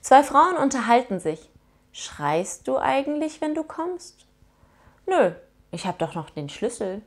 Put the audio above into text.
Zwei Frauen unterhalten sich. Schreist du eigentlich, wenn du kommst? Nö, ich hab doch noch den Schlüssel.